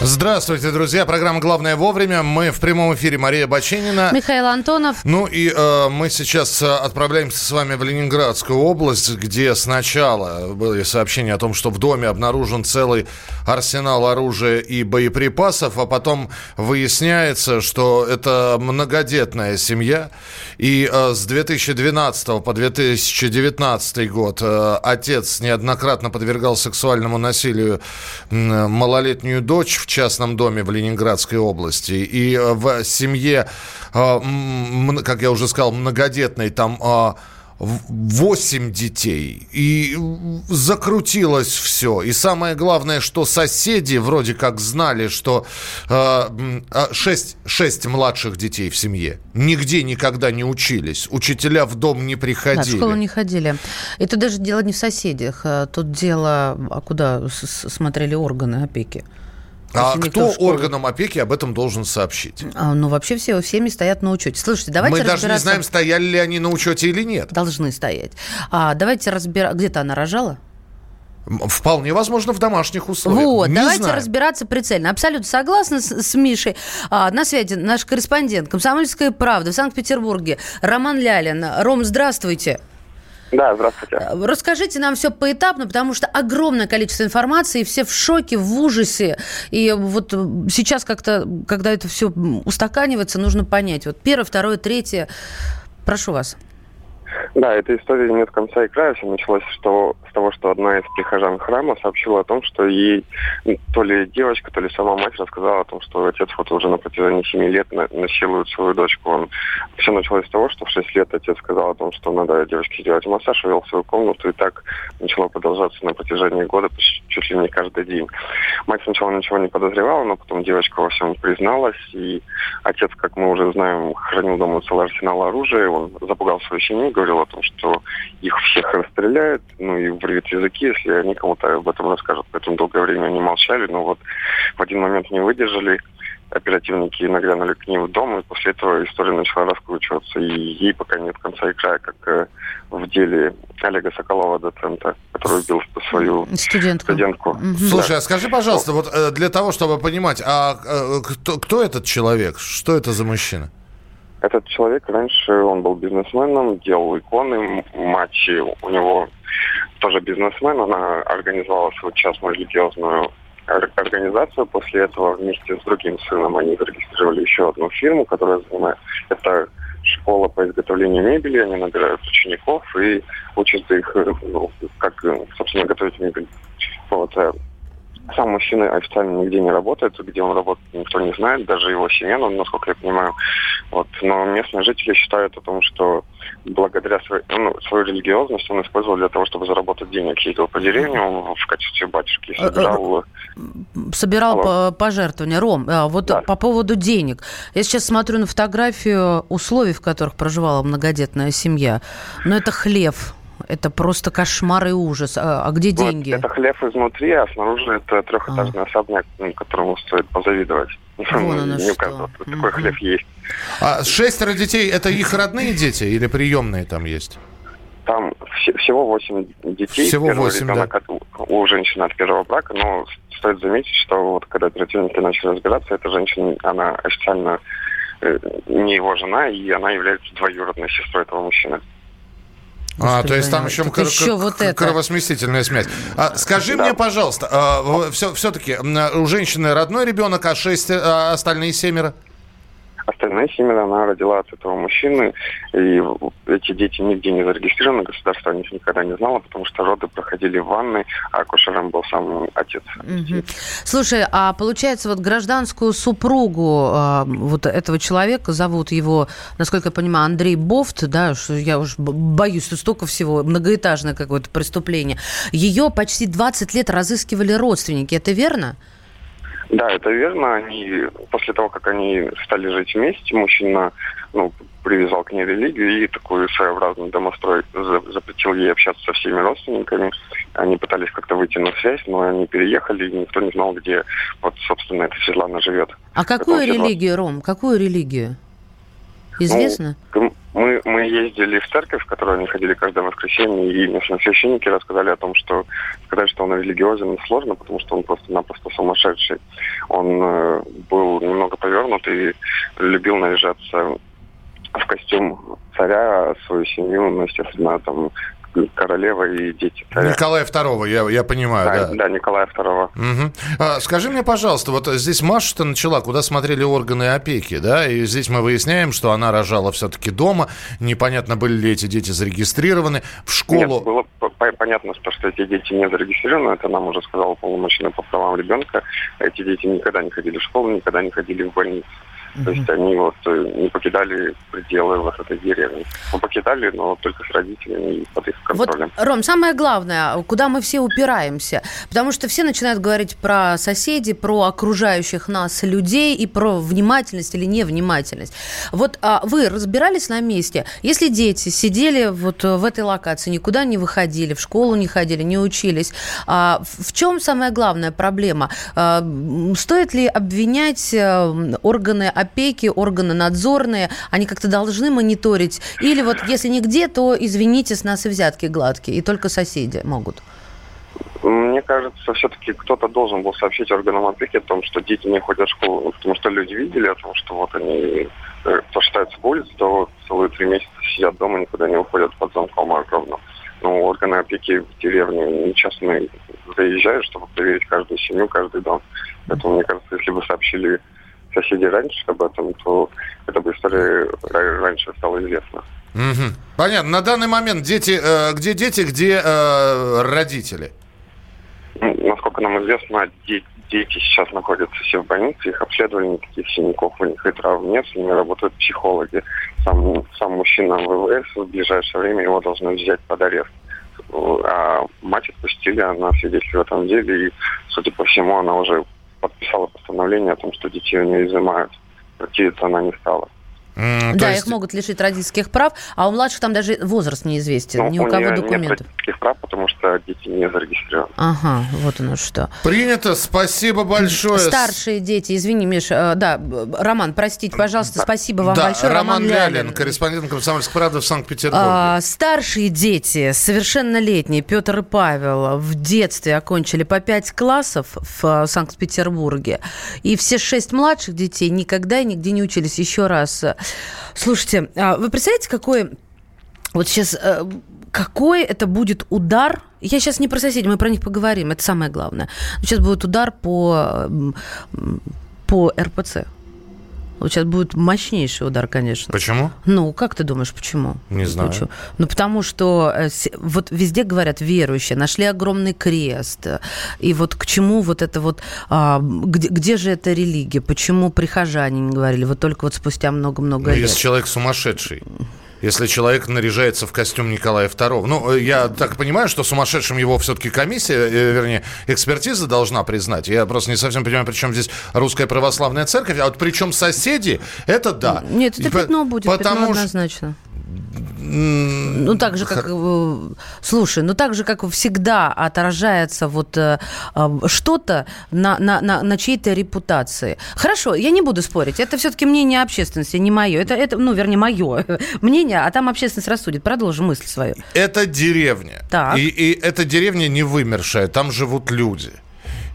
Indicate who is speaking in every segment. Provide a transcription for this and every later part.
Speaker 1: Здравствуйте, друзья. Программа «Главное вовремя». Мы в прямом эфире Мария Баченина.
Speaker 2: Михаил Антонов.
Speaker 1: Ну и э, мы сейчас э, отправляемся с вами в Ленинградскую область, где сначала были сообщения о том, что в доме обнаружен целый арсенал оружия и боеприпасов, а потом выясняется, что это многодетная семья. И э, с 2012 по 2019 год э, отец неоднократно подвергал сексуальному насилию э, малолетнюю дочь частном доме в Ленинградской области. И э, в семье, э, как я уже сказал, многодетной, там 8 э, детей. И закрутилось все. И самое главное, что соседи вроде как знали, что 6, 6 младших детей в семье нигде никогда не учились. Учителя в дом не приходили. Да,
Speaker 2: в школу не ходили. Это даже дело не в соседях. Тут дело, а куда смотрели органы опеки?
Speaker 1: А кто органам опеки об этом должен сообщить?
Speaker 2: А, ну, вообще все, всеми стоят на учете. Слушайте, давайте
Speaker 1: Мы разбираться... даже не знаем, стояли ли они на учете или нет.
Speaker 2: Должны стоять. А, давайте разбираться. Где-то она рожала?
Speaker 1: Вполне возможно, в домашних условиях.
Speaker 2: Вот, Не давайте знаю. разбираться прицельно. Абсолютно согласна с, с Мишей. А, на связи наш корреспондент «Комсомольская правда» в Санкт-Петербурге Роман Лялин. Ром, здравствуйте.
Speaker 3: Да, здравствуйте.
Speaker 2: Э, расскажите нам все поэтапно, потому что огромное количество информации, все в шоке, в ужасе. И вот сейчас как-то, когда это все устаканивается, нужно понять. Вот первое, второе, третье. Прошу вас.
Speaker 3: Да, эта история нет конца и края. Все началось что, с того, что одна из прихожан храма сообщила о том, что ей то ли девочка, то ли сама мать рассказала о том, что отец вот уже на протяжении семи лет насилует свою дочку. Он... Все началось с того, что в шесть лет отец сказал о том, что надо девочке сделать массаж, вел в свою комнату, и так начало продолжаться на протяжении года чуть ли не каждый день. Мать сначала ничего не подозревала, но потом девочка во всем призналась, и отец, как мы уже знаем, хранил дома целый арсенал оружия, он запугал свою семью, говорил о том, что их всех расстреляют, ну и вырвет языки, если они кому-то об этом расскажут. Поэтому долгое время они молчали, но вот в один момент не выдержали, оперативники нагрянули к ним в дом, и после этого история начала раскручиваться. И ей пока нет конца и края, как э, в деле Олега Соколова, доцента, который убил свою студентку. студентку. Угу.
Speaker 1: Слушай, да. а скажи, пожалуйста, вот э, для того, чтобы понимать, а э, кто, кто этот человек? Что это за мужчина?
Speaker 3: Этот человек раньше, он был бизнесменом, делал иконы, мать у него тоже бизнесмен, она организовала свою частную религиозную организацию. После этого вместе с другим сыном они зарегистрировали еще одну фирму, которая занимает... Это школа по изготовлению мебели. Они набирают учеников и учат их, ну, как, собственно, готовить мебель. Вот. Э, сам мужчина официально нигде не работает, где он работает, никто не знает, даже его семья, ну, насколько я понимаю. Вот. Но местные жители считают о том, что благодаря своей, ну, свою религиозность он использовал для того, чтобы заработать денег. Ездил по деревню в качестве батюшки, э, собирал...
Speaker 2: Э, собирал Алло. пожертвования. Ром, а вот да. по поводу денег. Я сейчас смотрю на фотографию условий, в которых проживала многодетная семья. Но это хлев, это просто кошмар и ужас. А, а где деньги?
Speaker 3: Вот, это хлеб изнутри, а снаружи это трехэтажный а. особняк, которому стоит позавидовать.
Speaker 2: Вон оно что.
Speaker 3: Такой угу. хлеб есть.
Speaker 1: А шестеро детей, это их родные дети или приемные там есть?
Speaker 3: Там всего восемь детей.
Speaker 1: Всего восемь, да.
Speaker 3: у женщины от первого брака, но стоит заметить, что вот когда оперативники начали разбираться, эта женщина, она официально э, не его жена, и она является двоюродной сестрой этого мужчины.
Speaker 1: А, то есть там еще,
Speaker 2: кр- еще вот это.
Speaker 1: кровосмесительная смесь. А, скажи да. мне, пожалуйста, а, все, все-таки у женщины родной ребенок, а шесть, а остальные семеро?
Speaker 3: Остальные семеро она родила от этого мужчины, и эти дети нигде не зарегистрированы, государство о них никогда не знало, потому что роды проходили в ванной, а акушером был сам отец.
Speaker 2: Угу. Слушай, а получается, вот гражданскую супругу э, вот этого человека, зовут его, насколько я понимаю, Андрей Бофт, да, что я уж боюсь, что столько всего, многоэтажное какое-то преступление, ее почти 20 лет разыскивали родственники, это верно?
Speaker 3: Да, это верно. Они после того, как они стали жить вместе, мужчина ну, привязал к ней религию и такой своеобразный домострой запретил ей общаться со всеми родственниками. Они пытались как-то выйти на связь, но они переехали, и никто не знал, где вот, собственно, эта Светлана живет.
Speaker 2: А какую религию, Ром? Какую религию? Известно?
Speaker 3: Ну, Мы, мы ездили в церковь, в которую они ходили каждое воскресенье, и местные священники рассказали о том, что сказать, что он религиозен, сложно, потому что он просто-напросто сумасшедший. Он э, был немного повернут и любил наезжаться в костюм царя, свою семью, ну, естественно, там королева и дети
Speaker 1: царя. Николая II, я, я понимаю,
Speaker 3: да. Да, да Николая II.
Speaker 1: Угу. А, скажи мне, пожалуйста, вот здесь Маша-то начала, куда смотрели органы опеки, да, и здесь мы выясняем, что она рожала все-таки дома, непонятно, были ли эти дети зарегистрированы в школу.
Speaker 3: Нет, было понятно, что эти дети не зарегистрированы, это нам уже сказал полномочный по правам ребенка. Эти дети никогда не ходили в школу, никогда не ходили в больницу. Mm-hmm. То есть они вот э, не покидали пределы вот этой деревни. Ну, покидали, но только с родителями и под их контролем.
Speaker 2: Вот, Ром, самое главное, куда мы все упираемся. Потому что все начинают говорить про соседей, про окружающих нас людей и про внимательность или невнимательность. Вот а вы разбирались на месте? Если дети сидели вот в этой локации, никуда не выходили, в школу не ходили, не учились, а в чем самая главная проблема? А, стоит ли обвинять э, органы опеки, органы надзорные, они как-то должны мониторить? Или вот если нигде, то, извините, с нас и взятки гладкие, и только соседи могут?
Speaker 3: Мне кажется, все-таки кто-то должен был сообщить органам опеки о том, что дети не ходят в школу, потому что люди видели о том, что вот они э, кто считается в улице, то целые три месяца сидят дома, никуда не уходят под замком огромным. Ну, органы опеки в деревне нечастно заезжают, чтобы проверить каждую семью, каждый дом. Поэтому, мне кажется, если бы сообщили соседи раньше об этом, то эта бы история раньше стала известна.
Speaker 1: Угу. Понятно. На данный момент дети, э, где дети, где э, родители?
Speaker 3: Ну, насколько нам известно, дети, дети сейчас находятся все в больнице, их обследовали, никаких синяков у них и травм нет, с ними работают психологи. Сам, сам мужчина в ВВС в ближайшее время его должны взять под арест. А мать отпустили, она свидетель в этом деле, и, судя по всему, она уже подписала постановление о том, что детей у нее изымают. Противиться она не стала.
Speaker 2: Mm, да, есть... их могут лишить родительских прав, а у младших там даже возраст неизвестен, ну, ни у, у кого документов.
Speaker 3: Нет родительских прав, потому что дети не зарегистрированы.
Speaker 2: Ага, вот оно что.
Speaker 1: Принято, спасибо большое.
Speaker 2: Старшие дети, извини, Миш, э, да, Роман, простите, пожалуйста, спасибо вам
Speaker 1: да,
Speaker 2: большое.
Speaker 1: Роман, Роман Лялин, Лялин, корреспондент «Комсомольской правды» в Санкт-Петербурге. А,
Speaker 2: старшие дети, совершеннолетние, Петр и Павел, в детстве окончили по пять классов в э, Санкт-Петербурге, и все шесть младших детей никогда и нигде не учились. Еще раз Слушайте, а вы представляете, какой вот сейчас э, какой это будет удар? Я сейчас не про соседей, мы про них поговорим, это самое главное. Сейчас будет удар по, по РПЦ. Вот сейчас будет мощнейший удар, конечно.
Speaker 1: Почему?
Speaker 2: Ну, как ты думаешь, почему?
Speaker 1: Не знаю.
Speaker 2: Почему? Ну, потому что э, вот везде говорят верующие, нашли огромный крест. И вот к чему вот это вот... А, где, где же эта религия? Почему прихожане не говорили? Вот только вот спустя много-много
Speaker 1: ну,
Speaker 2: лет.
Speaker 1: Если человек сумасшедший если человек наряжается в костюм Николая II. Ну, э, я так понимаю, что сумасшедшим его все-таки комиссия, э, вернее, экспертиза должна признать. Я просто не совсем понимаю, при чем здесь русская православная церковь, а вот причем соседи, это да.
Speaker 2: Нет, это пятно будет, потому пятно однозначно. Ну, так же, как... Э, слушай, ну, так же, как всегда отражается вот э, что-то на, на, на, на чьей-то репутации. Хорошо, я не буду спорить. Это все-таки мнение общественности, не мое. Это, это ну, вернее, мое мнение, а там общественность рассудит. Продолжим мысль свою.
Speaker 1: Это деревня. Так. И, и эта деревня не вымершая, там живут люди.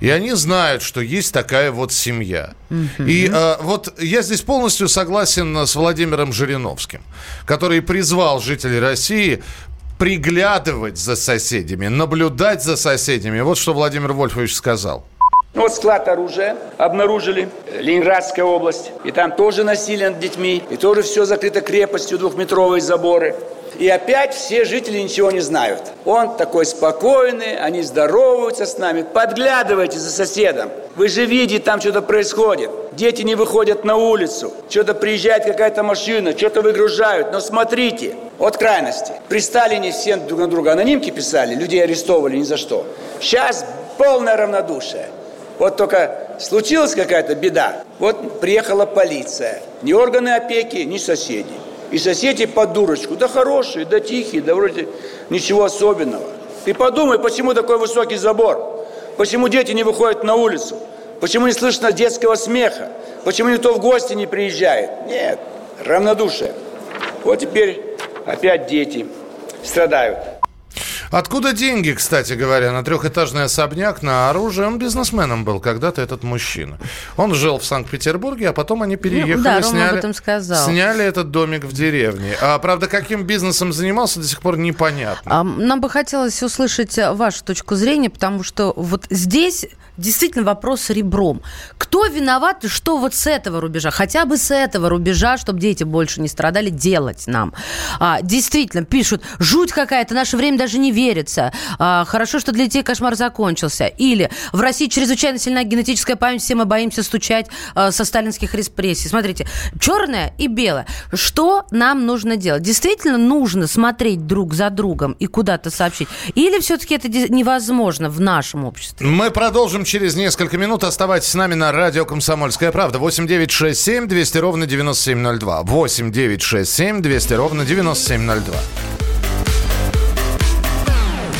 Speaker 1: И они знают, что есть такая вот семья. Угу. И э, вот я здесь полностью согласен с Владимиром Жириновским, который призвал жителей России приглядывать за соседями, наблюдать за соседями. Вот что Владимир Вольфович сказал.
Speaker 4: Ну вот склад оружия обнаружили, Ленинградская область, и там тоже насилие над детьми, и тоже все закрыто крепостью, двухметровые заборы. И опять все жители ничего не знают. Он такой спокойный, они здороваются с нами. Подглядывайте за соседом. Вы же видите, там что-то происходит. Дети не выходят на улицу. Что-то приезжает какая-то машина, что-то выгружают. Но смотрите, от крайности. При Сталине все друг на друга анонимки писали, людей арестовывали ни за что. Сейчас полное равнодушие. Вот только случилась какая-то беда. Вот приехала полиция. Ни органы опеки, ни соседи. И соседи под дурочку, да хорошие, да тихие, да вроде ничего особенного. Ты подумай, почему такой высокий забор? Почему дети не выходят на улицу? Почему не слышно детского смеха? Почему никто в гости не приезжает? Нет, равнодушие. Вот теперь опять дети страдают.
Speaker 1: Откуда деньги, кстати говоря, на трехэтажный особняк, на оружие? Он бизнесменом был когда-то, этот мужчина. Он жил в Санкт-Петербурге, а потом они переехали,
Speaker 2: Ну, да, Рома
Speaker 1: сняли,
Speaker 2: об этом сказал.
Speaker 1: сняли этот домик в деревне. А, правда, каким бизнесом занимался, до сих пор непонятно.
Speaker 2: А, Нам бы хотелось услышать э, вашу точку зрения, потому что вот здесь действительно вопрос ребром. Кто виноват и что вот с этого рубежа, хотя бы с этого рубежа, чтобы дети больше не страдали, делать нам? А, действительно, пишут, жуть какая-то, наше время даже не верится. А, хорошо, что для детей кошмар закончился. Или в России чрезвычайно сильна генетическая память, все мы боимся стучать а, со сталинских репрессий. Смотрите, черное и белое. Что нам нужно делать? Действительно нужно смотреть друг за другом и куда-то сообщить? Или все-таки это невозможно в нашем обществе?
Speaker 1: Мы продолжим через несколько минут. Оставайтесь с нами на радио «Комсомольская правда». 8 9 6 7 200 ровно 9702. 8 9 6 7 200 ровно 9702.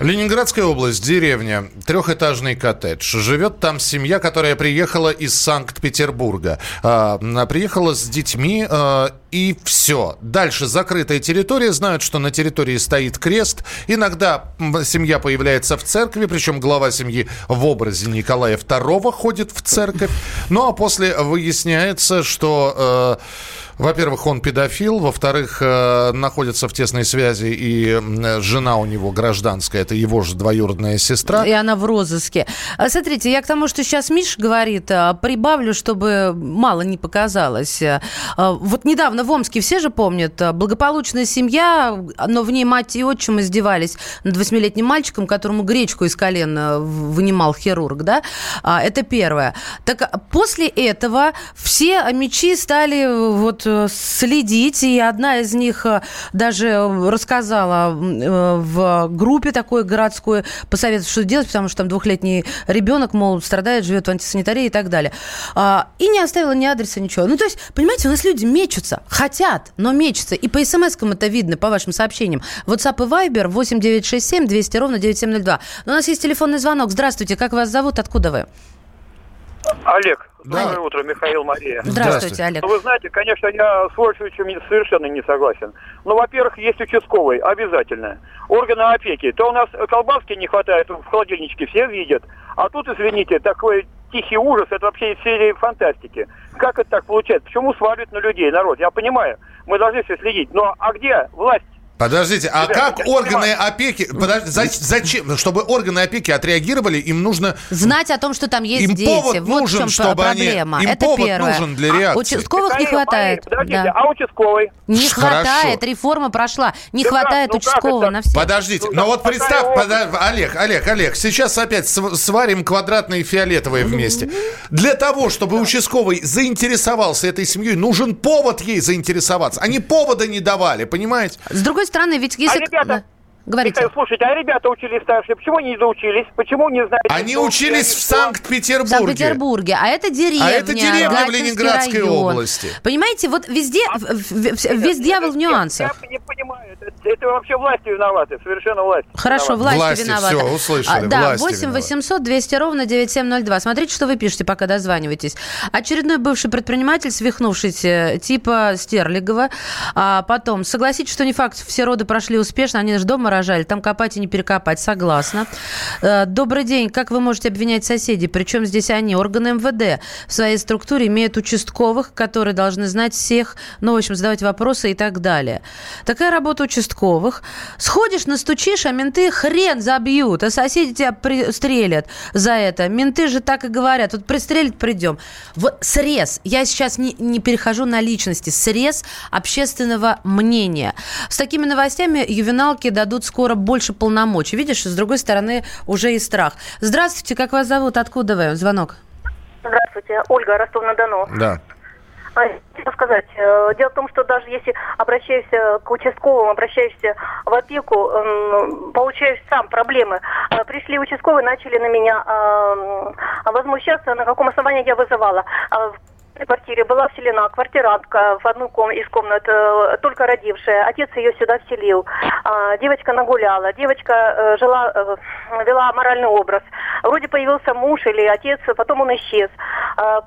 Speaker 1: Ленинградская область, деревня, трехэтажный коттедж. Живет там семья, которая приехала из Санкт-Петербурга. А, приехала с детьми, а, и все. Дальше закрытая территория. Знают, что на территории стоит крест. Иногда семья появляется в церкви, причем глава семьи в образе Николая II ходит в церковь. Ну а после выясняется, что... э, во-первых, он педофил, во-вторых, э, находится в тесной связи и м, жена у него гражданская, это его же двоюродная сестра.
Speaker 2: И она в розыске. А, Смотрите, я к тому, что сейчас Миша говорит, а, прибавлю, чтобы мало не показалось. А, Вот недавно в Омске, все же помнят, благополучная семья, но в ней мать и отчим издевались над восьмилетним мальчиком, которому гречку из колена вынимал хирург, да? Это первое. Так после этого все мечи стали э, вот э, следить, и одна из них э, даже э, рассказала э, в группе такой городской, посоветовав, что делать, потому что там двухлетний ребенок, мол, страдает, живет в антисанитарии и так далее. А, И не оставила ни адреса, ничего. Ну, то есть, понимаете, у нас люди мечутся, хотят, но мечутся. И по смс-кам это видно, по вашим сообщениям. WhatsApp и Viber 8967 200 ровно 9702. Но у нас есть телефонный звонок. Здравствуйте, как вас зовут, откуда вы?
Speaker 5: Олег,
Speaker 1: Да.
Speaker 5: доброе утро, Михаил Мария.
Speaker 2: Здравствуйте. Олег.
Speaker 5: Ну, вы знаете, конечно, я с Вольфовичем совершенно не согласен. Ну, во-первых, есть участковый, обязательно. Органы опеки. То у нас колбаски не хватает в холодильничке, все видят. А тут, извините, такой тихий ужас, это вообще из серии фантастики. Как это так получается? Почему сваливают на людей, народ? Я понимаю, мы должны все следить. Но а где власть?
Speaker 1: Подождите, а
Speaker 5: Ребята,
Speaker 1: как органы опеки... подожди, за- зачем? Чтобы органы опеки отреагировали, им нужно...
Speaker 2: Знать о том, что там есть
Speaker 1: Им
Speaker 2: дети.
Speaker 1: повод
Speaker 2: вот
Speaker 1: нужен,
Speaker 2: в чем
Speaker 1: чтобы они-
Speaker 2: проблема.
Speaker 1: им
Speaker 2: Это
Speaker 1: повод
Speaker 2: первое.
Speaker 1: нужен для
Speaker 2: А
Speaker 1: реакции.
Speaker 2: Участковых не хватает.
Speaker 5: Подождите,
Speaker 2: Да.
Speaker 5: а участковый?
Speaker 2: Не
Speaker 1: Хорошо.
Speaker 2: хватает, реформа прошла. Не
Speaker 5: Ну как,
Speaker 2: хватает
Speaker 5: ну
Speaker 2: участкового на всех.
Speaker 1: Подождите,
Speaker 5: Ну,
Speaker 1: но
Speaker 5: да,
Speaker 1: вот представь, подо- Олег, Олег, Олег, сейчас опять св- сварим квадратные и фиолетовые вместе. Для того, чтобы участковый заинтересовался этой семьей, нужен повод ей заинтересоваться. Они повода не давали, понимаете?
Speaker 2: С другой стороны, ведь если...
Speaker 5: А ребята-.
Speaker 2: Говорите.
Speaker 5: Михаил, слушайте, а ребята учились старшие, почему они не доучились? Почему не знают?
Speaker 1: Они
Speaker 5: что
Speaker 1: учились в?
Speaker 2: В
Speaker 1: Санкт-Петербурге.
Speaker 2: Санкт-Петербурге, а это деревня.
Speaker 1: А это деревня в Ленинградской
Speaker 2: район.
Speaker 1: области.
Speaker 2: Понимаете, вот везде, в- в- в- весь дьявол в
Speaker 5: Нет,
Speaker 2: нюансах.
Speaker 5: Я не понимаю, это, это вообще власти виноваты, совершенно власти.
Speaker 2: Хорошо,
Speaker 5: виноваты.
Speaker 2: власти,
Speaker 1: Власти,
Speaker 2: виноваты.
Speaker 1: всё, услышали,
Speaker 2: А, да,
Speaker 1: власти
Speaker 2: 8
Speaker 1: виноваты.
Speaker 2: 800 200 ровно 9702. Смотрите, что вы пишете, пока дозваниваетесь. Очередной бывший предприниматель, свихнувшийся, типа Стерлигова. А потом, согласитесь, что не факт, все роды прошли успешно, они же дома рожали. Там копать и не перекопать. Согласна. Э, Добрый день. Как вы можете обвинять соседей? Причем здесь они? Органы МВД в своей структуре имеют участковых, которые должны знать всех, ну, в общем, задавать вопросы и так далее. Такая работа участковых. Сходишь, настучишь, а менты хрен забьют, а соседи тебя пристрелят за это. Менты же так и говорят. Вот пристрелить придем. Вот срез. Я сейчас не, не перехожу на личности. Срез общественного мнения. С такими новостями ювеналки дадут скоро больше полномочий. Видишь, с другой стороны уже и страх. Здравствуйте, как вас зовут? Откуда вы? Звонок.
Speaker 6: Здравствуйте, Ольга, Ростов-на-Дону.
Speaker 1: Да.
Speaker 6: А, Хотела сказать, э, дело в том, что даже если обращаешься к участковым, обращаешься в опеку, м, получаешь сам проблемы. Э, Пришли участковые, начали на меня э, возмущаться, на каком основании я вызывала. Квартире была вселена квартирантка в одну ком- из комнат, э, только родившая. Отец ее сюда вселил. А, Девочка нагуляла. Девочка э, жила, э, вела моральный образ. Вроде появился муж или отец, потом он исчез. А,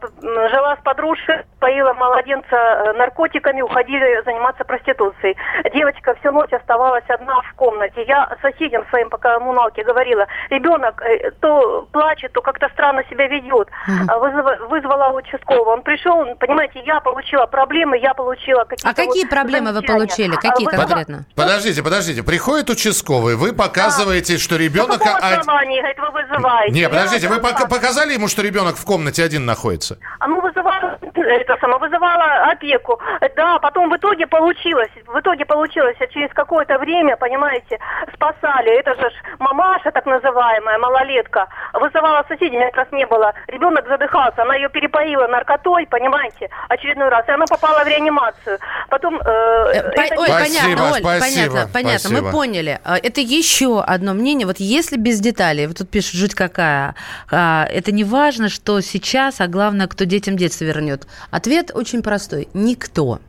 Speaker 6: Жила с подружкой, поила младенца наркотиками, уходили заниматься проституцией. Девочка всю ночь оставалась одна в комнате. Я соседям своим по коммуналке говорила, ребенок то плачет, то как-то странно себя ведет. А, вызова- Вызвала участкового. Он пришел, понимаете, я получила проблемы, я получила какие-то...
Speaker 2: А какие
Speaker 6: вот
Speaker 2: проблемы вы получили? Какие
Speaker 6: А,
Speaker 2: конкретно?
Speaker 1: Подождите, подождите. Приходит участковый, вы показываете, что
Speaker 6: На
Speaker 1: ребенок...
Speaker 6: каком
Speaker 1: од-
Speaker 6: основании, говорит, вы вызываете?
Speaker 1: Не,
Speaker 6: Я
Speaker 1: подождите, вы показали ему, что ребенок в комнате один находится?
Speaker 6: А ну вызывала, это само, вызывала опеку. Да, потом в итоге получилось, в итоге получилось, а через какое-то время, понимаете, спасали. Это же ж мамаша, так называемая, малолетка. Вызывала соседей, как раз не было. Ребенок задыхался, она ее перепоила наркотой, понимаете, очередной раз. И она попала в реанимацию. Потом... э,
Speaker 2: Э, по-
Speaker 6: это
Speaker 2: Ой,
Speaker 6: не-
Speaker 2: понятно, Оль,
Speaker 1: спасибо,
Speaker 2: понятно, понятно.
Speaker 1: спасибо.
Speaker 2: Мы поняли. А, Это еще одно мнение. Вот если без деталей, вот тут пишут, жуть какая, а, это не важно, что сейчас, а главное, кто детям детство вернет. Ответ очень простой. Никто.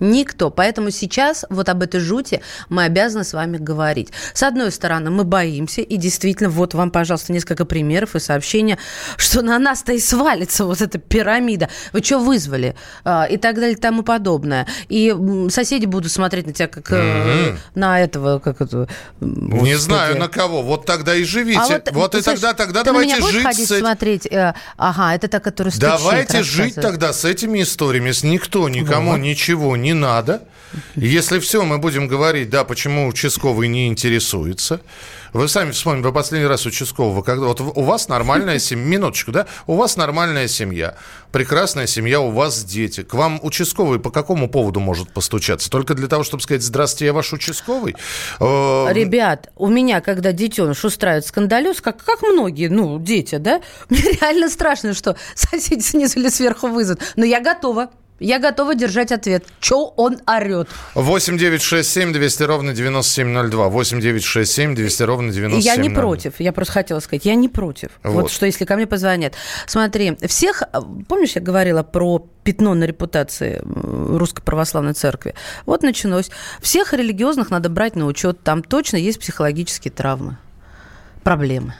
Speaker 2: Никто. Поэтому сейчас вот об этой жути мы обязаны с вами говорить. С одной стороны, мы боимся, и действительно, вот вам, пожалуйста, несколько примеров и сообщения, что на нас-то и свалится вот эта пирамида. Вы что вызвали? А, И так далее, и тому подобное. И соседи будут смотреть на тебя как э, на этого, как это...
Speaker 1: Не знаю, на кого. Вот тогда и живите.
Speaker 2: А
Speaker 1: вот и
Speaker 2: слушай,
Speaker 1: тогда, тогда давайте жить
Speaker 2: ходить
Speaker 1: с этим.
Speaker 2: смотреть? Э, Ага, это та, которая стучит,
Speaker 1: Давайте жить тогда с этими историями. С никто, никому
Speaker 2: Вот.
Speaker 1: ничего не надо. Если все, мы будем говорить, да, почему участковый не интересуется. Вы сами вспомните, вы последний раз участкового, когда вот у вас нормальная семья, минуточку, да, у вас нормальная семья, прекрасная семья, у вас дети. К вам участковый по какому поводу может постучаться? Только для того, чтобы сказать, здравствуйте, я ваш участковый? Э,
Speaker 2: Ребят, у меня, когда детеныш устраивает скандалюз, как, как многие, ну, дети, да, мне реально страшно, что соседи снизу или сверху вызовут. Но я готова. Я готова держать ответ. Че он орет?
Speaker 1: 8 9 6 7 200 ровно 9702. 8 9 6 7 200 ровно 9702.
Speaker 2: Я не против. Я просто хотела сказать, я не против. Вот.
Speaker 1: Вот.
Speaker 2: что если ко мне позвонят. Смотри, всех, помнишь, я говорила про пятно на репутации Русской Православной Церкви? Вот началось. Всех религиозных надо брать на учет. Там точно есть психологические травмы, проблемы.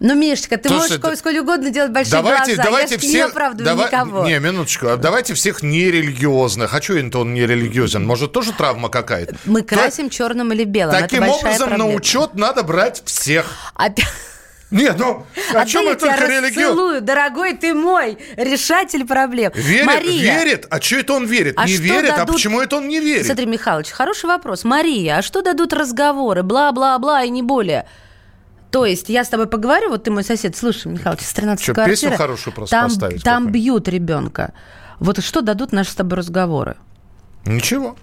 Speaker 2: Ну, Мишка, ты
Speaker 1: Слушай,
Speaker 2: можешь сколь, сколь угодно делать большие
Speaker 1: Давайте,
Speaker 2: глаза.
Speaker 1: давайте
Speaker 2: я ж не
Speaker 1: всех...
Speaker 2: оправдываю
Speaker 1: дава-
Speaker 2: никого.
Speaker 1: Не, минуточку. а Давайте всех нерелигиозных. А что это он нерелигиозен? Может, тоже травма какая-то?
Speaker 2: Мы красим черным или белым.
Speaker 1: Таким
Speaker 2: Это
Speaker 1: образом, на
Speaker 2: проблема.
Speaker 1: учет надо брать всех.
Speaker 2: Опять...
Speaker 1: Нет, ну, о
Speaker 2: А
Speaker 1: чем
Speaker 2: тебя
Speaker 1: только
Speaker 2: расцелую, дорогой ты мой, решатель проблем.
Speaker 1: Верит,
Speaker 2: Мария,
Speaker 1: верит. А что это он верит?
Speaker 2: А
Speaker 1: не верит, а
Speaker 2: дадут-
Speaker 1: почему это он не верит?
Speaker 2: Смотри, Михайлович, хороший вопрос. Мария, а что дадут разговоры? Бла-бла-бла и не более. То есть я с тобой поговорю, вот ты мой сосед, слушай, Михайлович, с 13
Speaker 1: Чё,
Speaker 2: квартиры.
Speaker 1: песню хорошую просто
Speaker 2: там,
Speaker 1: поставить
Speaker 2: Там бьют ребенка. Вот что дадут наши с тобой разговоры?
Speaker 1: Ничего.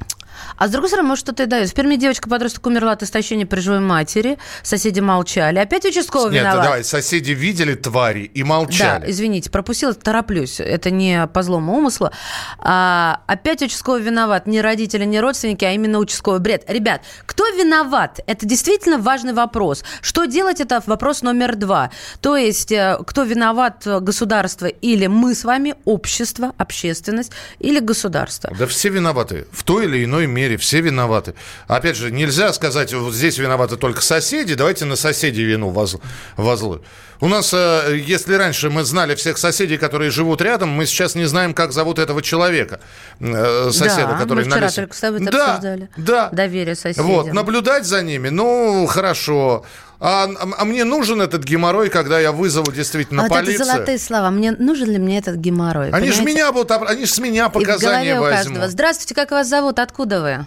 Speaker 2: А с другой стороны, может, что-то и дает. В Перми девочка-подросток умерла от истощения при живой матери. Соседи молчали. Опять участковый
Speaker 1: Нет,
Speaker 2: виноват.
Speaker 1: давай, соседи видели твари и молчали.
Speaker 2: Да, извините, пропустила, тороплюсь. Это не по злому умыслу. А, опять участковый виноват. Не родители, не родственники, а именно участковый бред. Ребят, кто виноват? Это действительно важный вопрос. Что делать, это вопрос номер два. То есть, э, кто виноват, э, государство или мы с вами, общество, общественность, или государство.
Speaker 1: Да все виноваты в той или иной мере все виноваты. Опять же, нельзя сказать, вот здесь виноваты только соседи, давайте на соседей вину воз, возлы. У нас, э, если раньше мы знали всех соседей, которые живут рядом, мы сейчас не знаем, как зовут этого человека, э, соседа,
Speaker 2: да,
Speaker 1: который
Speaker 2: мы вчера только с тобой
Speaker 1: да,
Speaker 2: обсуждали.
Speaker 1: Да,
Speaker 2: Доверие соседям.
Speaker 1: Вот, наблюдать за ними, ну, хорошо. А, а мне нужен этот геморрой, когда я вызову действительно
Speaker 2: А вот
Speaker 1: полицию?
Speaker 2: это золотые слова. Мне нужен ли мне этот геморрой?
Speaker 1: Они же меня будут, они же с меня показания
Speaker 2: голове у
Speaker 1: возьмут.
Speaker 2: каждого. Здравствуйте, как вас зовут? Откуда вы?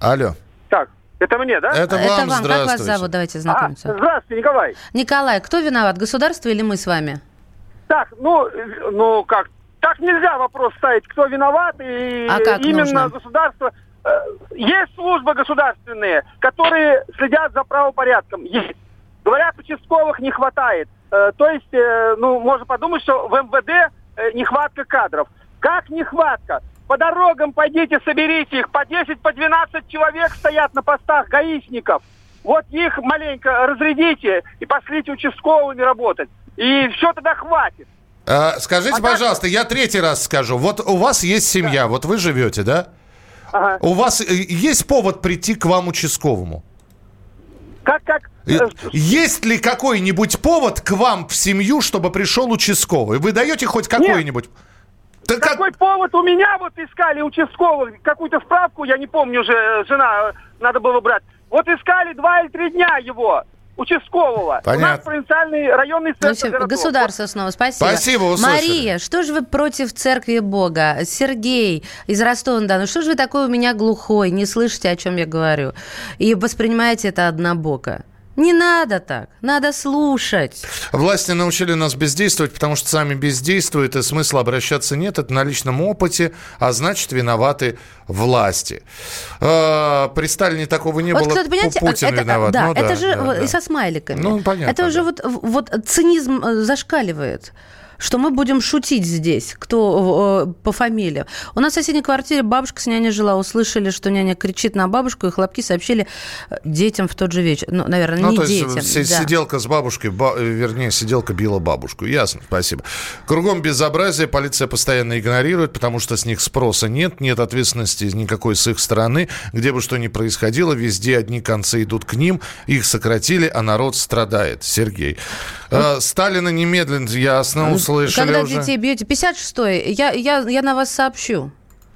Speaker 1: Алло.
Speaker 5: Так, это мне, да?
Speaker 1: Это
Speaker 2: Это
Speaker 1: вам,
Speaker 2: вам. Как вас зовут? Давайте
Speaker 5: А,
Speaker 2: знакомиться.
Speaker 5: здравствуйте, Николай.
Speaker 2: Николай, кто виноват? Государство или мы с вами?
Speaker 5: Так, ну, ну как, так нельзя вопрос ставить, кто виноват, и
Speaker 2: А как
Speaker 5: именно
Speaker 2: нужно?
Speaker 5: государство. э, Есть службы государственные, которые следят за правопорядком. Есть. Говорят, участковых не хватает. Э, То есть, э, ну, можно подумать, что в МВД э, нехватка кадров. Как нехватка? По дорогам пойдите, соберите их. По 10, по 12 человек стоят на постах гаишников. Вот их маленько разрядите и пошлите участковыми работать. И все тогда хватит.
Speaker 1: А, скажите,
Speaker 5: А
Speaker 1: пожалуйста, я третий раз скажу. Вот у вас есть семья, вот вы живете, да?
Speaker 5: Ага.
Speaker 1: У вас есть повод прийти к вам участковому?
Speaker 5: Как, как?
Speaker 1: Э, Есть ли какой-нибудь повод к вам в семью, чтобы пришел участковый? Вы даете хоть какой-нибудь? Как-
Speaker 5: Какой повод у меня вот искали участковых, какую-то справку, я не помню уже, жена, надо было брать. Вот искали два или три дня его, участкового. У нас
Speaker 1: Понятно.
Speaker 5: провинциальный районный
Speaker 2: Ну,
Speaker 5: центр городов.
Speaker 2: государство снова, спасибо.
Speaker 1: Спасибо, услышали.
Speaker 2: Мария, что же вы против церкви Бога? Сергей из Ростова-на-Дону, что же вы такой у меня глухой, не слышите, о чем я говорю? И воспринимаете это однобоко? Не надо так, надо слушать.
Speaker 1: Власти научили нас бездействовать, потому что сами бездействуют, и смысла обращаться нет. Это на личном опыте, а значит, виноваты власти. Э, При Сталине такого не
Speaker 2: вот,
Speaker 1: было.
Speaker 2: кто-то, понимаете,
Speaker 1: Путин
Speaker 2: это,
Speaker 1: виноват.
Speaker 2: Да,
Speaker 1: Ну
Speaker 2: это же
Speaker 1: да,
Speaker 2: вот
Speaker 1: да.
Speaker 2: и со смайликами.
Speaker 1: Ну, понятно,
Speaker 2: Это уже
Speaker 1: да.
Speaker 2: вот, вот цинизм э, зашкаливает что мы будем шутить здесь, кто э, по фамилиям. У нас в соседней квартире бабушка с няней жила, услышали, что няня кричит на бабушку, и хлопки сообщили э, детям в тот же вечер. Ну, наверное,
Speaker 1: Ну,
Speaker 2: не
Speaker 1: то есть
Speaker 2: детям.
Speaker 1: си-
Speaker 2: да.
Speaker 1: сиделка с бабушкой, ба- э, вернее, сиделка била бабушку. Ясно, спасибо. Кругом безобразие, полиция постоянно игнорирует, потому что с них спроса нет, нет ответственности никакой с их стороны. Где бы что ни происходило, везде одни концы идут к ним, их сократили, а народ страдает. Сергей. Э, Сталина немедленно, ясно, услышали
Speaker 2: Когда
Speaker 1: уже.
Speaker 2: детей бьете, 56-й, я, я, я на вас сообщу.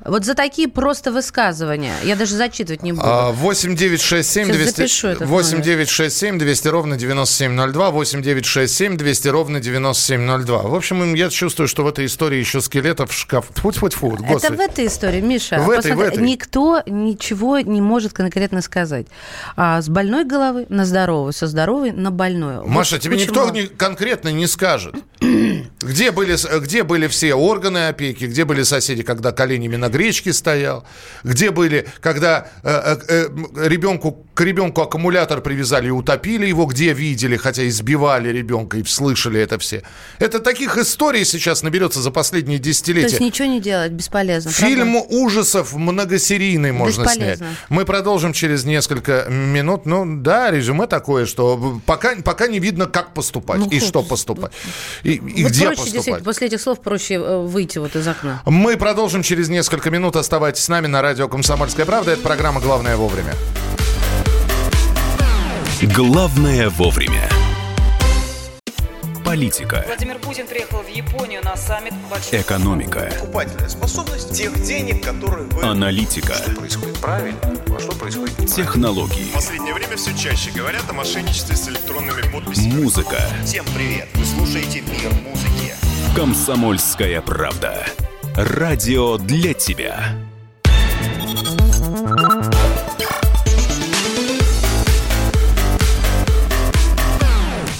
Speaker 2: Вот за такие просто высказывания. Я даже зачитывать не буду.
Speaker 1: А, 8 9 6 7
Speaker 2: Сейчас
Speaker 1: 200
Speaker 2: запишу этот
Speaker 1: 8
Speaker 2: номер.
Speaker 1: 9 6 7 200 ровно 9702 8 9 6 7 200 ровно 9702. В общем, я чувствую, что в этой истории еще скелетов в шкаф. Тьфу, тьфу, тьфу,
Speaker 2: Это
Speaker 1: господи.
Speaker 2: в этой истории, Миша.
Speaker 1: В этой, в этой.
Speaker 2: Никто ничего не может конкретно сказать. А с больной головы на здоровую, со здоровой на больную.
Speaker 1: Маша,
Speaker 2: Вот
Speaker 1: тебе
Speaker 2: почему.
Speaker 1: никто конкретно не скажет. Где были, где были все органы опеки, где были соседи, когда коленями на гречке стоял, где были, когда э, э, э, ребенку, к ребенку аккумулятор привязали и утопили его, где видели, хотя избивали ребенка и слышали это все. Это таких историй сейчас наберется за последние
Speaker 2: То есть
Speaker 1: десятилетия.
Speaker 2: ничего не делать, бесполезно.
Speaker 1: Фильм
Speaker 2: правда?
Speaker 1: ужасов многосерийный можно снять.
Speaker 2: Бесполезно.
Speaker 1: Мы продолжим через несколько минут. Ну да, резюме такое, что пока, пока не видно, как поступать
Speaker 2: Ну,
Speaker 1: и что поступать. И, и
Speaker 2: Вот
Speaker 1: где
Speaker 2: проще,
Speaker 1: поступать.
Speaker 2: после этих слов проще э, выйти вот из окна.
Speaker 1: Мы продолжим через несколько минут. Оставайтесь с нами на радио «Комсомольская правда». Это программа «Главное вовремя».
Speaker 7: Главное вовремя. Политика,
Speaker 8: Владимир Путин приехал в Японию на саммит большой...
Speaker 7: экономика,
Speaker 9: Покупательная способность тех денег, которые вы...
Speaker 7: аналитика,
Speaker 9: Что происходит правильно, а что происходит неправильно.
Speaker 7: технологии,
Speaker 10: В последнее время все чаще говорят о мошенничестве с электронными подписями.
Speaker 7: музыка.
Speaker 9: Всем привет! Вы слушаете «Мир музыки».
Speaker 7: Комсомольская правда. Радио для тебя.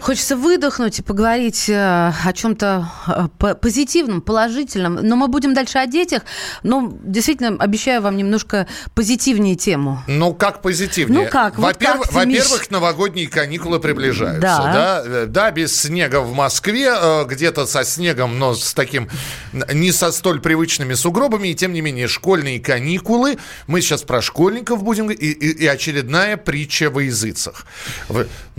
Speaker 2: Хочется выдохнуть и поговорить э, о чем-то э, по- позитивном, положительном. Но мы будем дальше о детях. Но действительно обещаю вам немножко позитивнее тему.
Speaker 1: Ну, как позитивнее?
Speaker 2: Ну, как? Вот
Speaker 1: Во-первых,
Speaker 2: как ты, Миш?
Speaker 1: во-первых, новогодние каникулы приближаются.
Speaker 2: Да.
Speaker 1: Да. Э, да, без снега в Москве, где-то со снегом, но с таким, не со столь привычными сугробами, и тем не менее, школьные каникулы. Мы сейчас про школьников будем, говорить, и, и- и очередная притча во языцах.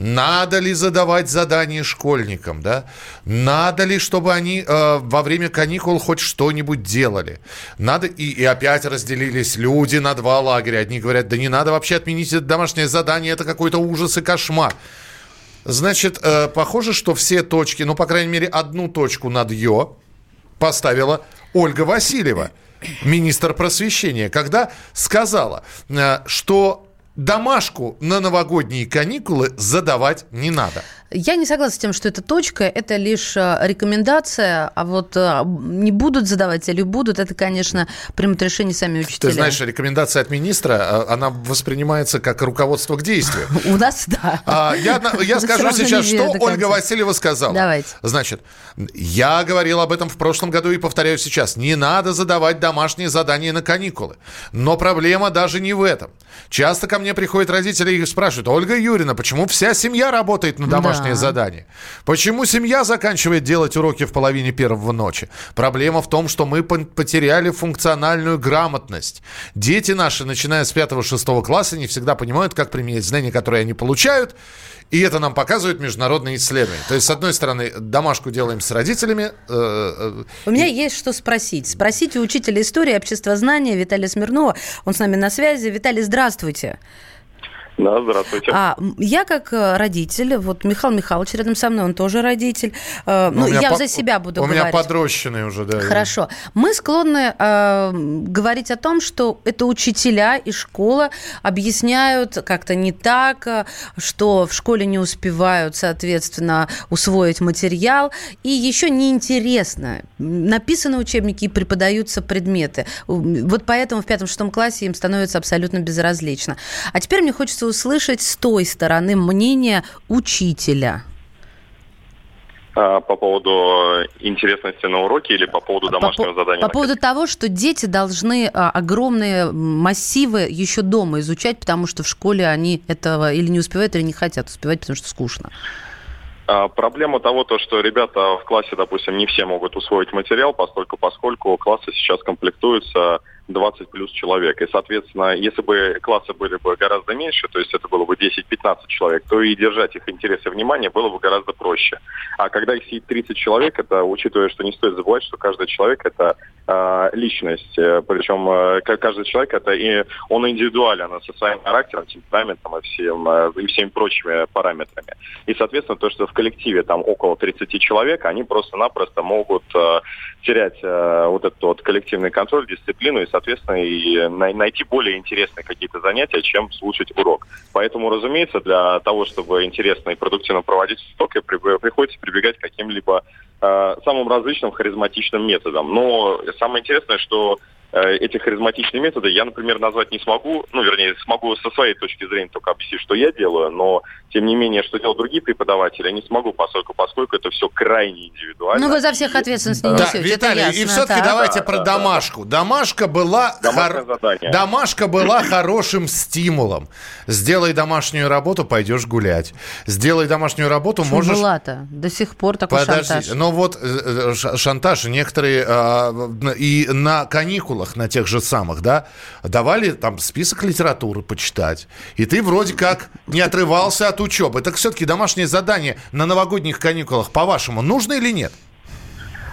Speaker 1: Надо ли задавать задания школьникам, да? Надо ли, чтобы они э, во время каникул хоть что-нибудь делали? Надо, и, и опять разделились люди на два лагеря. Одни говорят, да не надо вообще отменить это домашнее задание, это какой-то ужас и кошмар. Значит, э, похоже, что все точки, ну, по крайней мере, одну точку над «ё» поставила Ольга Васильева, министр просвещения, когда сказала, э, что домашку на новогодние каникулы задавать не надо.
Speaker 2: Я не согласна с тем, что это точка, это лишь э, рекомендация, а вот э, не будут задавать или будут, это, конечно, примут решение сами учителя.
Speaker 1: Ты знаешь, рекомендация от министра, э, она воспринимается как руководство к действию.
Speaker 2: У нас, да.
Speaker 1: А, я, скажу сейчас, что Ольга Васильева сказала.
Speaker 2: Давайте.
Speaker 1: Значит, я говорил об этом в прошлом году и повторяю сейчас. Не надо задавать домашние задания на каникулы. Но проблема даже не в этом. Часто ко мне приходят родители и спрашивают, Ольга Юрьевна, почему вся семья работает на домашние домашнее задание. Почему семья заканчивает делать уроки в половине первого ночи? Проблема в том, что мы потеряли функциональную грамотность. Дети наши, начиная с 5-6 класса, не всегда понимают, как применять знания, которые они получают. И это нам показывают международные исследования. То есть, с одной стороны, домашку делаем с родителями. Э,
Speaker 2: э, у меня есть что спросить. Спросите учителя истории обществознания Виталия Смирнова. Он с нами на связи. Виталий, здравствуйте.
Speaker 11: Да, здравствуйте.
Speaker 2: А, я как э, родитель, вот Михаил Михайлович рядом со мной, он тоже родитель. Э, ну, я по- за себя буду
Speaker 1: у
Speaker 2: говорить.
Speaker 1: У меня подрощенный уже, да.
Speaker 2: Хорошо. Мы склонны э, говорить о том, что это учителя и школа объясняют как-то не так, э, что в школе не успевают, соответственно, усвоить материал. И еще неинтересно. Написаны учебники и преподаются предметы. Вот поэтому в пятом-шестом классе им становится абсолютно безразлично. А теперь мне хочется услышать с той стороны мнение учителя.
Speaker 11: А, по поводу интересности на уроке или по поводу домашнего
Speaker 2: по,
Speaker 11: задания?
Speaker 2: По поводу того, что дети должны а, огромные массивы еще дома изучать, потому что в школе они этого или не успевают, или не хотят успевать, потому что скучно.
Speaker 11: А, проблема того, то, что ребята в классе, допустим, не все могут усвоить материал, поскольку, поскольку классы сейчас комплектуются 20 плюс человек. И, соответственно, если бы классы были бы гораздо меньше, то есть это было бы 10-15 человек, то и держать их интерес и внимание было бы гораздо проще. А когда их сидит 30 человек, это, учитывая, что не стоит забывать, что каждый человек это э, личность, причем э, каждый человек это и он индивидуален со своим характером, темпераментом и, всем, э, и всеми прочими параметрами. И, соответственно, то, что в коллективе там около 30 человек, они просто-напросто могут э, терять э, вот этот вот коллективный контроль, дисциплину и, соответственно, и найти более интересные какие-то занятия, чем слушать урок. Поэтому, разумеется, для того, чтобы интересно и продуктивно проводить урок, приходится прибегать к каким-либо э, самым различным харизматичным методам. Но самое интересное, что Э, эти харизматичные методы я, например, назвать не смогу, ну, вернее, смогу со своей точки зрения только объяснить, что я делаю, но, тем не менее, что делают другие преподаватели, я не смогу, поскольку, поскольку это все крайне индивидуально.
Speaker 2: Ну, вы за всех ответственность не несете,
Speaker 1: Да, Виталий, ясно, и все-таки так. давайте да, про да, домашку. Да. Домашка была, хор... домашка была хорошим стимулом. Сделай домашнюю работу, пойдешь гулять. Сделай домашнюю работу, Почему можешь...
Speaker 2: была-то? До сих пор такой Подожди, шантаж.
Speaker 1: Ну вот э, э, шантаж, некоторые а, и на каникулах на тех же самых, да, давали там список литературы почитать. И ты вроде как не отрывался от учебы. Так все-таки домашнее задание на новогодних каникулах, по-вашему, нужно или нет?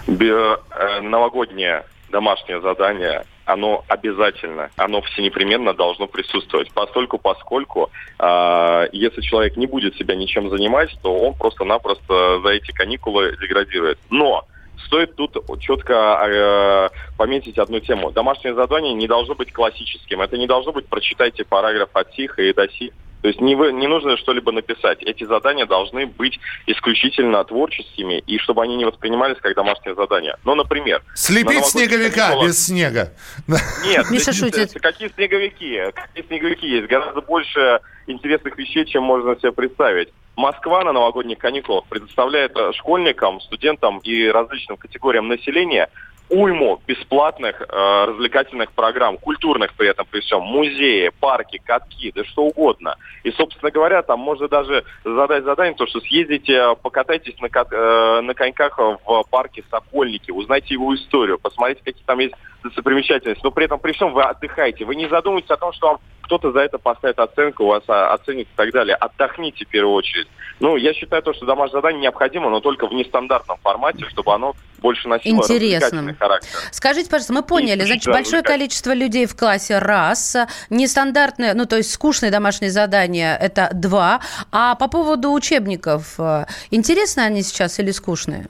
Speaker 11: Э, новогоднее домашнее задание оно обязательно, оно все непременно должно присутствовать. Постольку, поскольку, э, если человек не будет себя ничем занимать, то он просто-напросто за эти каникулы деградирует. Но стоит тут четко э, пометить одну тему. Домашнее задание не должно быть классическим. Это не должно быть прочитайте параграф от сих и до сих. То есть не, вы, не нужно что-либо написать. Эти задания должны быть исключительно творческими, и чтобы они не воспринимались как домашние задания. Ну, например...
Speaker 1: Слепить снеговика каникулах... без снега.
Speaker 11: Нет, Миша шутит. какие снеговики? Какие снеговики есть? Гораздо больше интересных вещей, чем можно себе представить. Москва на новогодних каникулах предоставляет э, школьникам, студентам и различным категориям населения уйму бесплатных э, развлекательных программ, культурных при этом при всем, музеи, парки, катки, да что угодно. И, собственно говоря, там можно даже задать задание, то, что съездите, покатайтесь на, э, на коньках в парке Сокольники, узнайте его историю, посмотрите, какие там есть достопримечательность, но при этом при всем вы отдыхаете. Вы не задумываетесь о том, что вам кто-то за это поставит оценку, вас а, оценит и так далее. Отдохните в первую очередь. Ну, я считаю то, что домашнее задание необходимо, но только в нестандартном формате, чтобы оно больше носило
Speaker 2: Интересным.
Speaker 11: характер.
Speaker 2: Скажите, пожалуйста, мы поняли,
Speaker 11: И
Speaker 2: значит,
Speaker 11: да,
Speaker 2: большое количество людей в классе раз, нестандартное, ну, то есть скучные домашние задания – это два, а по поводу учебников, э, интересны они сейчас или скучные?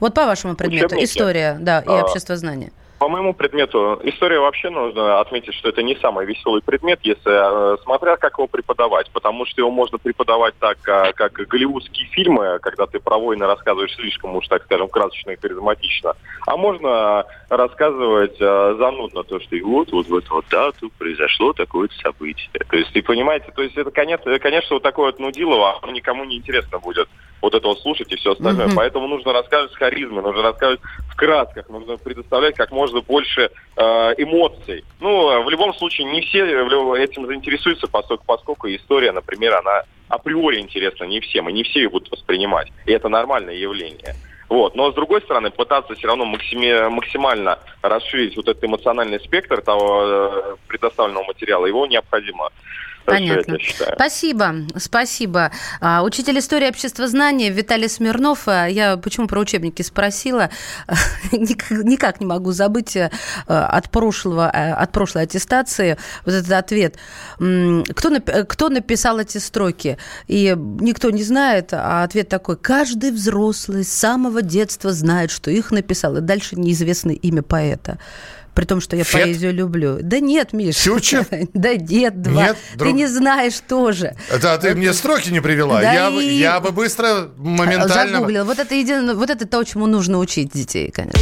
Speaker 2: Вот по вашему предмету,
Speaker 11: Учебники?
Speaker 2: история, да, и
Speaker 11: А,
Speaker 2: общество знания.
Speaker 11: По моему предмету, история вообще нужно отметить, что это не самый веселый предмет, если э, смотря как его преподавать, потому что его можно преподавать так, а, как голливудские фильмы, когда ты про войны рассказываешь слишком уж, так скажем, красочно и харизматично, а можно рассказывать э, занудно то, что и вот, вот в эту вот дату произошло такое-то событие. То есть, и понимаете, то есть это, конечно, конечно вот такое вот нудилово, оно никому не интересно будет вот это вот слушать и все остальное.
Speaker 12: Мгм.
Speaker 11: Поэтому нужно рассказывать с харизмой, нужно рассказывать красках, нужно предоставлять как можно больше э, эмоций. Ну, э, в любом случае, не все э, этим заинтересуются, поскольку, поскольку история, например, она априори интересна не всем, и не все ее будут воспринимать. И это нормальное явление. Вот. Но с другой стороны, пытаться все равно максими- максимально расширить вот этот эмоциональный спектр того э, предоставленного материала, его необходимо
Speaker 2: Понятно.
Speaker 11: я считаю.
Speaker 2: Спасибо, спасибо. А, Учитель истории обществознания Виталий Смирнов. а, Я почему про учебники спросила? Никак, не могу забыть э, от, прошлого, э, от прошлой аттестации вот этот ответ. Кто, кто написал эти строки? И никто не знает, а ответ такой. Каждый взрослый с самого детства знает, что их написал. И дальше неизвестно имя поэта. При том, что я
Speaker 1: Фет?
Speaker 2: поэзию люблю. Да нет, Миш.
Speaker 1: Чучел?
Speaker 2: Да нет, два.
Speaker 1: Нет,
Speaker 2: Ты
Speaker 1: друг-
Speaker 2: не знаешь тоже.
Speaker 1: Это а ты мне строки не привела.
Speaker 2: Да
Speaker 1: я,
Speaker 2: и-
Speaker 1: я бы быстро, моментально...
Speaker 2: Загуглил. Вот это, еди- вот это то, чему нужно учить детей, конечно.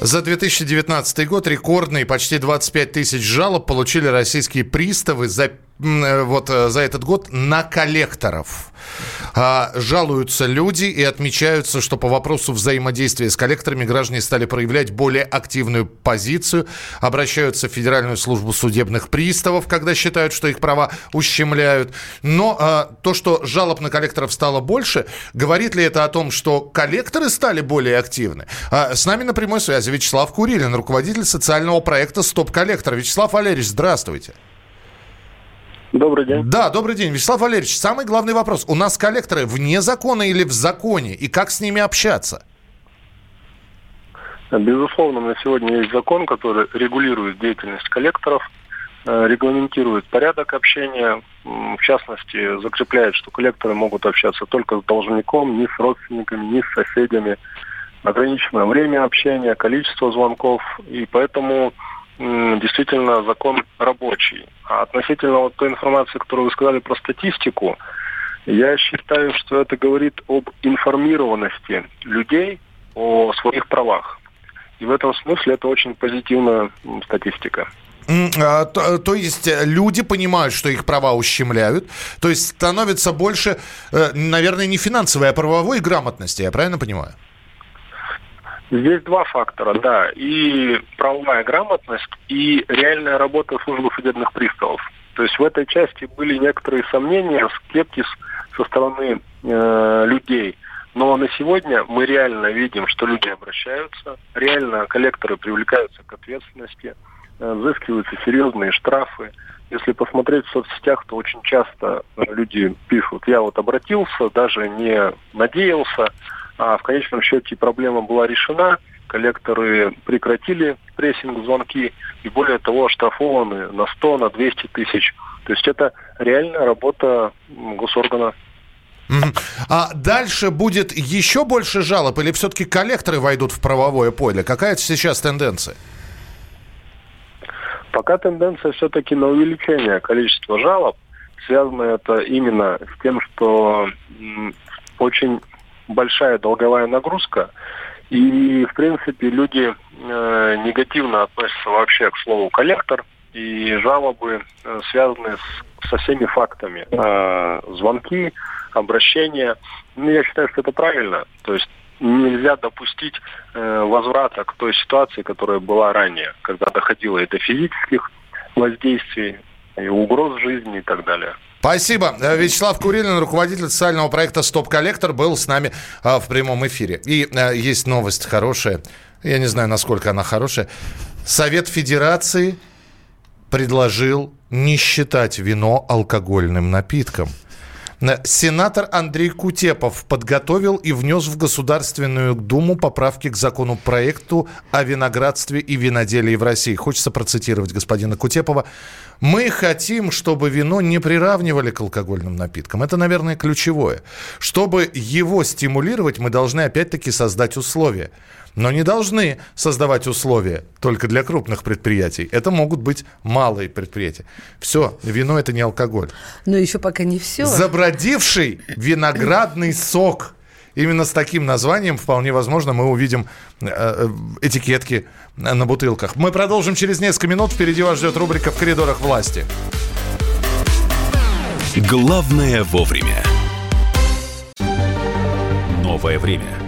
Speaker 1: За 2019 год рекордные почти 25 тысяч жалоб получили российские приставы за, вот, э, за этот год на коллекторов. А, жалуются люди и отмечаются, что по вопросу взаимодействия с коллекторами граждане стали проявлять более активную позицию, обращаются в Федеральную службу судебных приставов, когда считают, что их права ущемляют. Но а, то, что жалоб на коллекторов стало больше, говорит ли это о том, что коллекторы стали более активны? А, с нами на прямой связи Вячеслав Курилин, руководитель социального проекта «Стоп-коллектор». Вячеслав Валерьевич, здравствуйте.
Speaker 12: Добрый день.
Speaker 1: Да, добрый день. Вячеслав Валерьевич, самый главный вопрос. У нас коллекторы вне закона или в законе? И как с ними общаться?
Speaker 12: Безусловно, на сегодня есть закон, который регулирует деятельность коллекторов, э, регламентирует порядок общения, в частности, закрепляет, что коллекторы могут общаться только с должником, не с родственниками, не с соседями. Ограниченное время общения, количество звонков, и поэтому действительно закон рабочий. А относительно вот той информации, которую вы сказали про статистику, я считаю, что это говорит об информированности людей о своих правах. И в этом смысле это очень позитивная статистика.
Speaker 1: А, То, то есть э, люди понимают, что их права ущемляют, то есть становится больше, э, наверное, не финансовой, а правовой грамотности, я правильно понимаю?
Speaker 12: Здесь два фактора, да. И правовая грамотность, и реальная работа службы судебных приставов. То есть в этой части были некоторые сомнения, скептиз со стороны э, людей. Но на сегодня мы реально видим, что люди обращаются, реально коллекторы привлекаются к ответственности, э, взыскиваются серьезные штрафы. Если посмотреть в соцсетях, то очень часто э, люди пишут, я вот обратился, даже не надеялся, а в конечном счете проблема была решена, коллекторы прекратили прессинг, звонки, и более того, оштрафованы на 100, на 200 тысяч. То есть это реальная работа госоргана.
Speaker 1: А дальше будет еще больше жалоб или все-таки коллекторы войдут в правовое поле? Какая сейчас тенденция?
Speaker 12: Пока тенденция все-таки на увеличение количества жалоб. Связано это именно с тем, что очень большая долговая нагрузка. И, в принципе, люди э, негативно относятся вообще к слову коллектор. И жалобы э, связаны с, со всеми фактами. Э, звонки, обращения. Ну, я считаю, что это правильно. То есть нельзя допустить э, возврата к той ситуации, которая была ранее, когда доходило до физических воздействий, и угроз жизни и так далее.
Speaker 1: Спасибо. Э, Вячеслав Курилин, руководитель социального проекта «Стоп-коллектор», был с нами а, в прямом эфире. И а, есть новость хорошая. Я не знаю, насколько она хорошая. Совет Федерации предложил не считать вино алкогольным напитком. Э, Сенатор Андрей Кутепов подготовил и внес в Государственную Думу поправки к законопроекту о виноградстве и виноделии в России. Хочется процитировать господина Кутепова. Мы хотим, чтобы вино не приравнивали к алкогольным напиткам. Это, наверное, ключевое. Чтобы его стимулировать, мы должны опять-таки создать условия. Но не должны создавать условия только для крупных предприятий. Это могут быть малые предприятия. Все, вино это не алкоголь.
Speaker 2: Но еще пока не все.
Speaker 1: Забродивший виноградный сок. Именно с таким названием вполне возможно мы увидим э, этикетки на бутылках. Мы продолжим через несколько минут. Впереди вас ждет рубрика «В коридорах власти».
Speaker 7: Главное вовремя. Новое время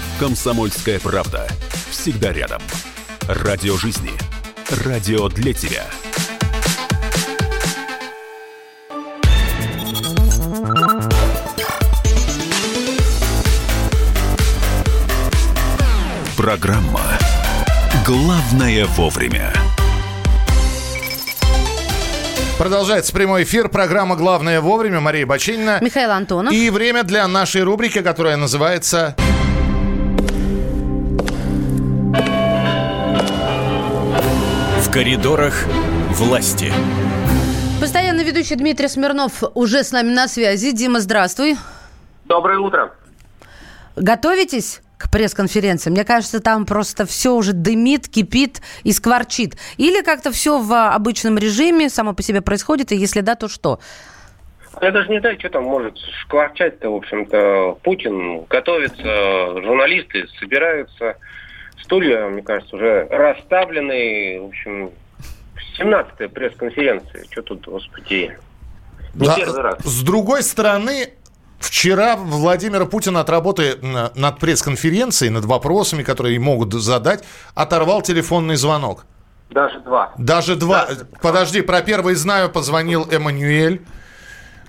Speaker 7: «Комсомольская правда». Всегда рядом. Радио жизни. Радио для тебя. Программа «Главное вовремя».
Speaker 1: Продолжается прямой эфир. Программа «Главное вовремя». Мария Бачинина.
Speaker 2: Михаил Антонов.
Speaker 1: И время для нашей рубрики, которая называется...
Speaker 7: В коридорах власти.
Speaker 2: Постоянно ведущий Дмитрий Смирнов уже с нами на связи. Дима, здравствуй.
Speaker 13: Доброе утро.
Speaker 2: Готовитесь? к пресс-конференции. Мне кажется, там просто все уже дымит, кипит и скворчит. Или как-то все в обычном режиме само по себе происходит, и если да, то что?
Speaker 13: Я даже не знаю, что там может шкварчать-то, в общем-то. Путин готовится, журналисты собираются, стулья, мне кажется, уже расставлены. В общем, 17-я пресс-конференция. Что тут, господи, не
Speaker 1: Да,
Speaker 13: первый раз.
Speaker 1: С другой стороны, вчера Владимира Путина от работы над пресс-конференцией, над вопросами, которые могут задать, оторвал телефонный звонок.
Speaker 13: Даже два.
Speaker 1: Даже два. Подожди, про первый знаю, позвонил Эммануэль.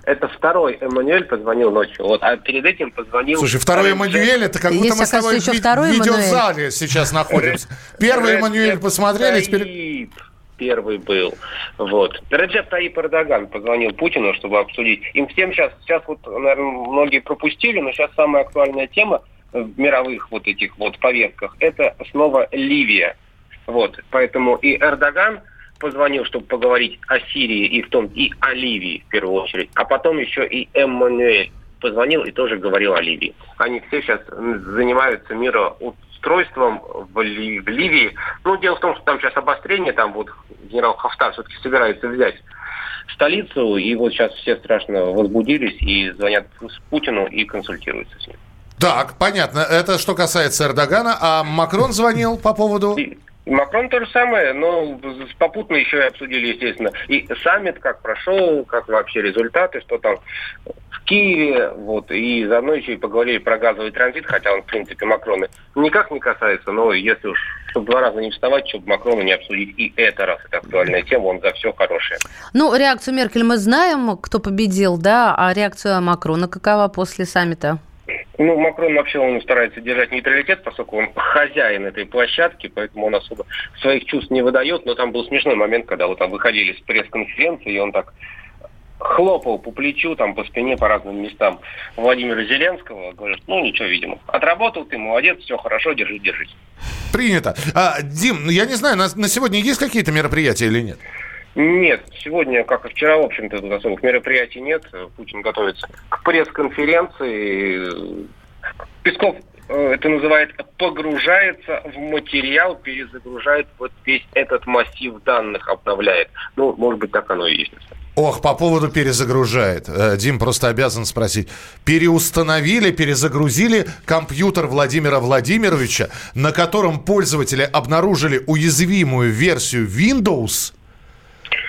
Speaker 13: Это второй Эммануэль позвонил ночью. Вот, а перед этим позвонил...
Speaker 1: Слушай, второй Эммануэль, это как будто
Speaker 2: Есть,
Speaker 1: мы с тобой в ви- видеозале сейчас находимся. Первый Эммануэль посмотрели, теперь...
Speaker 13: Первый был. Вот. Реджеп Таип Эрдоган позвонил Путину, чтобы обсудить. Им всем сейчас, сейчас вот, наверное, многие пропустили, но сейчас самая актуальная тема в мировых вот этих вот повестках, это снова Ливия. Вот. Поэтому и Эрдоган позвонил, чтобы поговорить о Сирии и в том и о Ливии в первую очередь, а потом еще и Эммануэль позвонил и тоже говорил о Ливии. Они все сейчас занимаются мироустройством в, Ли- в Ливии. Ну, дело в том, что там сейчас обострение, там вот генерал Хафтар все-таки собирается взять столицу, и вот сейчас все страшно возбудились и звонят Путину и консультируются с ним.
Speaker 1: Так, понятно. Это что касается Эрдогана. А Макрон звонил по поводу...
Speaker 13: Макрон то же самое, но попутно еще и обсудили, естественно, и саммит, как прошел, как вообще результаты, что там в Киеве, вот, и заодно еще и поговорили про газовый транзит, хотя он, в принципе, Макрона никак не касается, но если уж, чтобы два раза не вставать, чтобы Макрону не обсудить и это, раз это актуальная тема, он за все хорошее.
Speaker 2: Ну, реакцию Меркель мы знаем, кто победил, да, а реакция Макрона какова после саммита?
Speaker 13: Ну, Макрон вообще он старается держать нейтралитет, поскольку он хозяин этой площадки, поэтому он особо своих чувств не выдает. Но там был смешной момент, когда вот там выходили с пресс-конференции, и он так хлопал по плечу, там по спине, по разным местам Владимира Зеленского. Говорит, ну ничего, видимо. Отработал ты, молодец, все хорошо, держи, держись.
Speaker 1: Принято. А, Дим, ну, я не знаю, на, на сегодня есть какие-то мероприятия или нет?
Speaker 13: Нет, сегодня, как и вчера, в общем-то, особых мероприятий нет. Путин готовится к пресс-конференции. Песков э, это называет погружается в материал, перезагружает вот весь этот массив данных, обновляет. Ну, может быть, так оно и есть.
Speaker 1: Ох, по поводу перезагружает. Э, Дим просто обязан спросить. Переустановили, перезагрузили компьютер Владимира Владимировича, на котором пользователи обнаружили уязвимую версию Windows.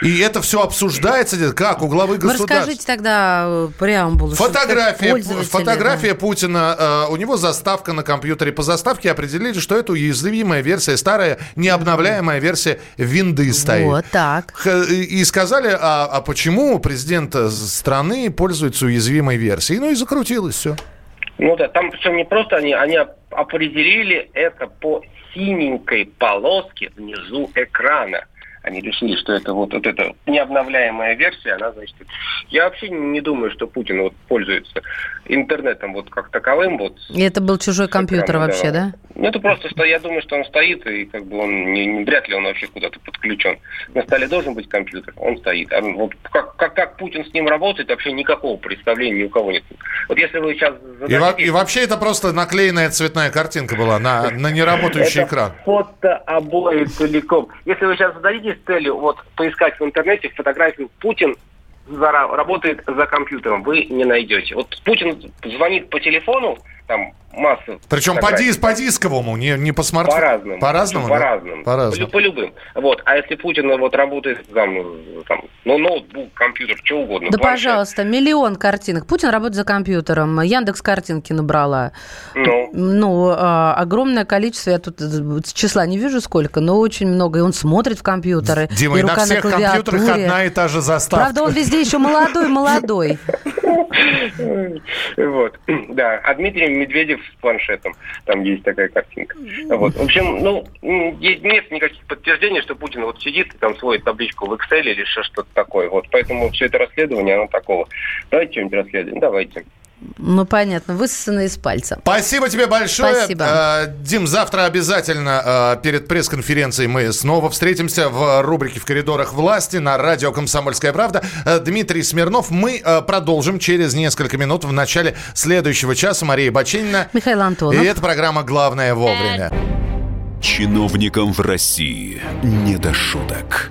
Speaker 1: И это все обсуждается, где- как у главы
Speaker 2: Вы
Speaker 1: государства.
Speaker 2: расскажите тогда э, преамбулу.
Speaker 1: Фотография, фотография Путина, э, у него заставка на компьютере. По заставке определили, что это уязвимая версия, старая, необновляемая версия винды стоит.
Speaker 2: Вот так.
Speaker 1: Х- И сказали, а, а почему президент э, страны пользуется уязвимой версией? Ну и закрутилось все.
Speaker 13: Ну да, там причем не просто они, они оп- определили это по синенькой полоске внизу экрана. Они решили, что это вот, вот эта необновляемая версия, она, значит... Я вообще не думаю, что Путин вот пользуется интернетом вот как таковым, вот
Speaker 2: И это был чужой компьютер
Speaker 13: экраном,
Speaker 2: вообще, да?
Speaker 13: Ну, это просто, я думаю, что он стоит, и как бы он, не, не- вряд ли он вообще куда-то подключен. На столе должен быть компьютер, он стоит. А вот как, как, как Путин с ним работает, вообще никакого представления ни у кого нет. Вот если вы сейчас
Speaker 1: И, во- и вообще это просто наклеенная цветная картинка была на, на неработающий
Speaker 13: Это
Speaker 1: экран.
Speaker 13: фото обои целиком. Если вы сейчас зададите целью вот поискать в интернете фотографию Путин работает за компьютером, вы не найдете. Вот Путин звонит по телефону, там масса
Speaker 1: Причем по, дис, по дисковому, не, не по смартфону.
Speaker 13: По-разному.
Speaker 1: По-разному? да?
Speaker 13: По-разному.
Speaker 1: По-разному.
Speaker 13: По, любым. Вот. А если Путин вот работает там, там, ну, ноутбук, компьютер, что угодно.
Speaker 2: Да,
Speaker 13: планшет,
Speaker 2: пожалуйста, миллион картинок. Путин работает за компьютером. Яндекс картинки набрала.
Speaker 13: Ну,
Speaker 2: Ну, а, огромное количество, я тут числа не вижу сколько, но очень много. И он смотрит в компьютеры.
Speaker 1: Дима, и, на
Speaker 2: рука
Speaker 1: всех
Speaker 2: клавиатуре.
Speaker 1: компьютерах одна и та же заставка.
Speaker 2: Правда, он везде еще молодой-молодой.
Speaker 13: Вот, да. А Дмитрий Медведев с планшетом. Там есть такая картинка. Вот. В общем, ну, нет никаких подтверждений, что Путин вот сидит и там сводит табличку в Excel или что-то такое. Вот. Поэтому все это расследование, оно такого. Давайте что-нибудь расследуем. Давайте.
Speaker 2: Ну, понятно, высосано из пальца.
Speaker 1: Спасибо тебе большое.
Speaker 2: Спасибо.
Speaker 1: Э, Дим, завтра обязательно э, перед пресс-конференцией мы снова встретимся в рубрике «В коридорах власти» на радио «Комсомольская правда». Э, Дмитрий Смирнов. Мы продолжим через несколько минут в начале следующего часа. Мария Баченина.
Speaker 2: Михаил Антонов.
Speaker 1: И это программа «Главное вовремя».
Speaker 7: Чиновникам в России не до шуток.